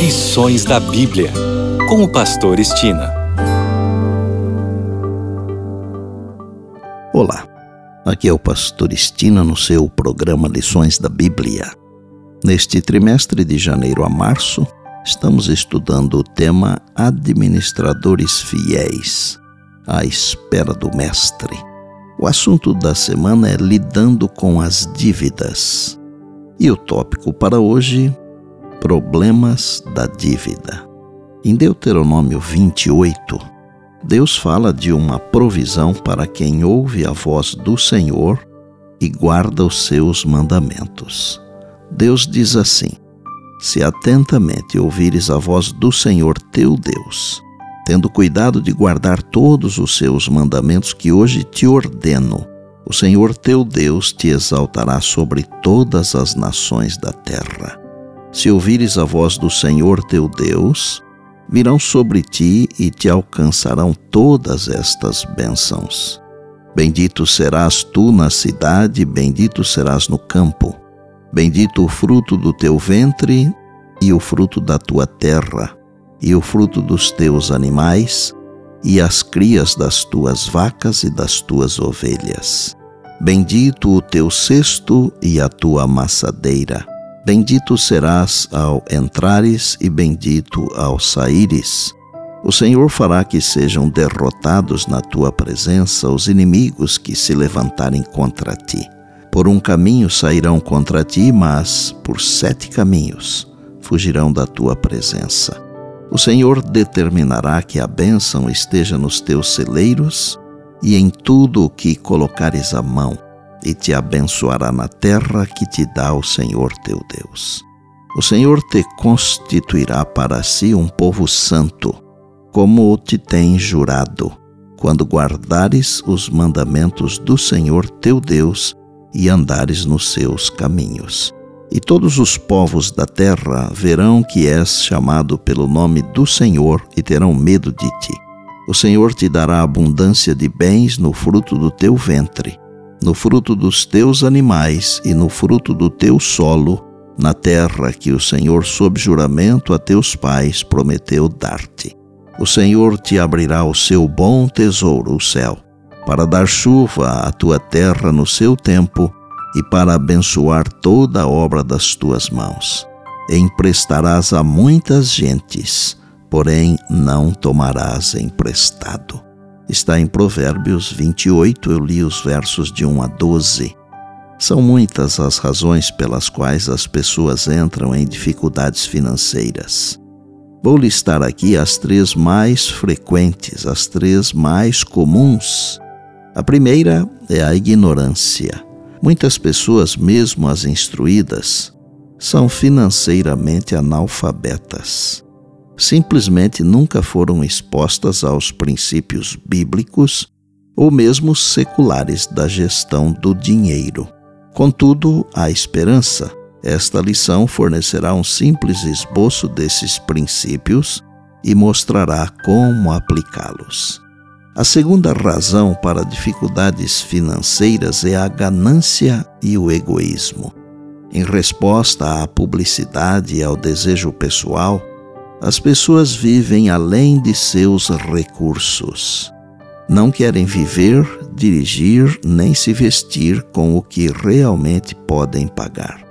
Lições da Bíblia, com o Pastor Estina. Olá, aqui é o Pastor Estina no seu programa Lições da Bíblia. Neste trimestre de janeiro a março, estamos estudando o tema Administradores Fiéis, à espera do Mestre. O assunto da semana é lidando com as dívidas. E o tópico para hoje Problemas da dívida. Em Deuteronômio 28, Deus fala de uma provisão para quem ouve a voz do Senhor e guarda os seus mandamentos. Deus diz assim: Se atentamente ouvires a voz do Senhor teu Deus, tendo cuidado de guardar todos os seus mandamentos que hoje te ordeno, o Senhor teu Deus te exaltará sobre todas as nações da terra. Se ouvires a voz do Senhor teu Deus, virão sobre ti e te alcançarão todas estas bênçãos. Bendito serás tu na cidade, bendito serás no campo. Bendito o fruto do teu ventre e o fruto da tua terra, e o fruto dos teus animais, e as crias das tuas vacas e das tuas ovelhas. Bendito o teu cesto e a tua amassadeira Bendito serás ao entrares e bendito ao saíres. O Senhor fará que sejam derrotados na tua presença os inimigos que se levantarem contra ti. Por um caminho sairão contra ti, mas por sete caminhos fugirão da tua presença. O Senhor determinará que a bênção esteja nos teus celeiros e em tudo o que colocares a mão e te abençoará na terra que te dá o Senhor teu Deus. O Senhor te constituirá para si um povo santo, como te tem jurado, quando guardares os mandamentos do Senhor teu Deus e andares nos seus caminhos. E todos os povos da terra verão que és chamado pelo nome do Senhor e terão medo de ti. O Senhor te dará abundância de bens no fruto do teu ventre no fruto dos teus animais e no fruto do teu solo, na terra que o Senhor, sob juramento a teus pais, prometeu dar-te. O Senhor te abrirá o seu bom tesouro, o céu, para dar chuva à tua terra no seu tempo e para abençoar toda a obra das tuas mãos. Emprestarás a muitas gentes, porém não tomarás emprestado está em Provérbios 28, eu li os versos de 1 a 12. São muitas as razões pelas quais as pessoas entram em dificuldades financeiras. Vou listar aqui as três mais frequentes, as três mais comuns. A primeira é a ignorância. Muitas pessoas, mesmo as instruídas, são financeiramente analfabetas simplesmente nunca foram expostas aos princípios bíblicos ou mesmo seculares da gestão do dinheiro. Contudo, há esperança. Esta lição fornecerá um simples esboço desses princípios e mostrará como aplicá-los. A segunda razão para dificuldades financeiras é a ganância e o egoísmo. Em resposta à publicidade e ao desejo pessoal, as pessoas vivem além de seus recursos. Não querem viver, dirigir nem se vestir com o que realmente podem pagar.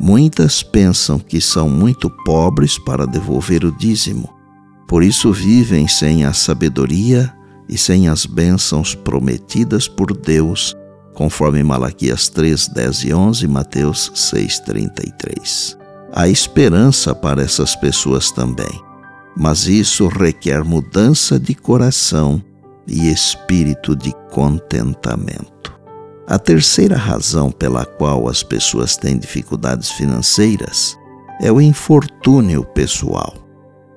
Muitas pensam que são muito pobres para devolver o dízimo. Por isso vivem sem a sabedoria e sem as bênçãos prometidas por Deus, conforme Malaquias 3, 10 e 11 e Mateus 6, 33 há esperança para essas pessoas também. Mas isso requer mudança de coração e espírito de contentamento. A terceira razão pela qual as pessoas têm dificuldades financeiras é o infortúnio pessoal.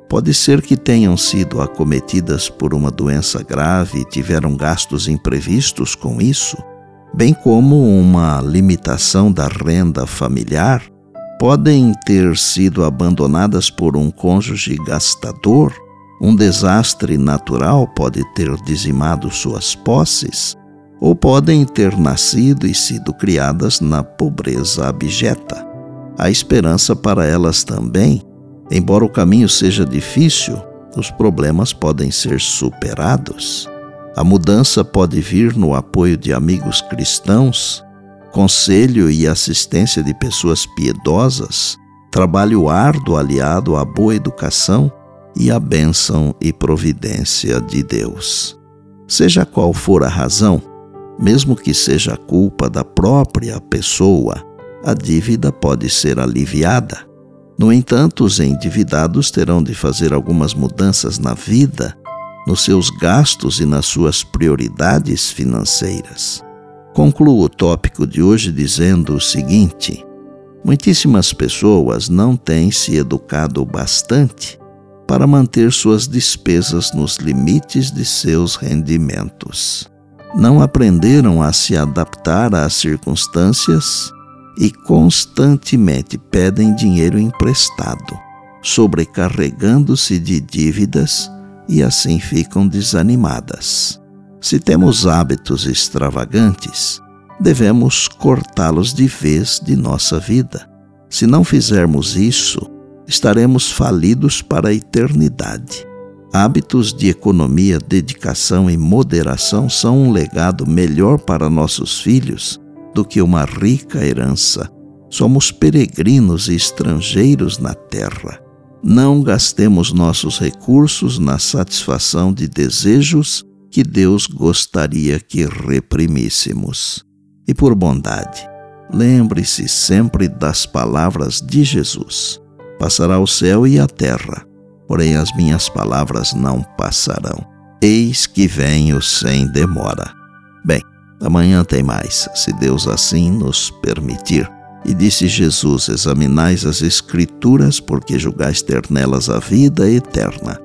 Pode ser que tenham sido acometidas por uma doença grave e tiveram gastos imprevistos com isso, bem como uma limitação da renda familiar podem ter sido abandonadas por um cônjuge gastador, um desastre natural pode ter dizimado suas posses, ou podem ter nascido e sido criadas na pobreza abjeta. A esperança para elas também Embora o caminho seja difícil, os problemas podem ser superados. A mudança pode vir no apoio de amigos cristãos, conselho e assistência de pessoas piedosas, trabalho árduo aliado à boa educação e à bênção e providência de Deus. Seja qual for a razão, mesmo que seja culpa da própria pessoa, a dívida pode ser aliviada. No entanto, os endividados terão de fazer algumas mudanças na vida, nos seus gastos e nas suas prioridades financeiras. Concluo o tópico de hoje dizendo o seguinte: muitíssimas pessoas não têm se educado bastante para manter suas despesas nos limites de seus rendimentos. Não aprenderam a se adaptar às circunstâncias e constantemente pedem dinheiro emprestado, sobrecarregando-se de dívidas e assim ficam desanimadas. Se temos hábitos extravagantes, devemos cortá-los de vez de nossa vida. Se não fizermos isso, estaremos falidos para a eternidade. Hábitos de economia, dedicação e moderação são um legado melhor para nossos filhos do que uma rica herança. Somos peregrinos e estrangeiros na terra. Não gastemos nossos recursos na satisfação de desejos que Deus gostaria que reprimíssemos. E por bondade, lembre-se sempre das palavras de Jesus: Passará o céu e a terra, porém as minhas palavras não passarão. Eis que venho sem demora. Bem, Amanhã tem mais, se Deus assim nos permitir. E disse Jesus: Examinais as Escrituras, porque julgais ter nelas a vida eterna.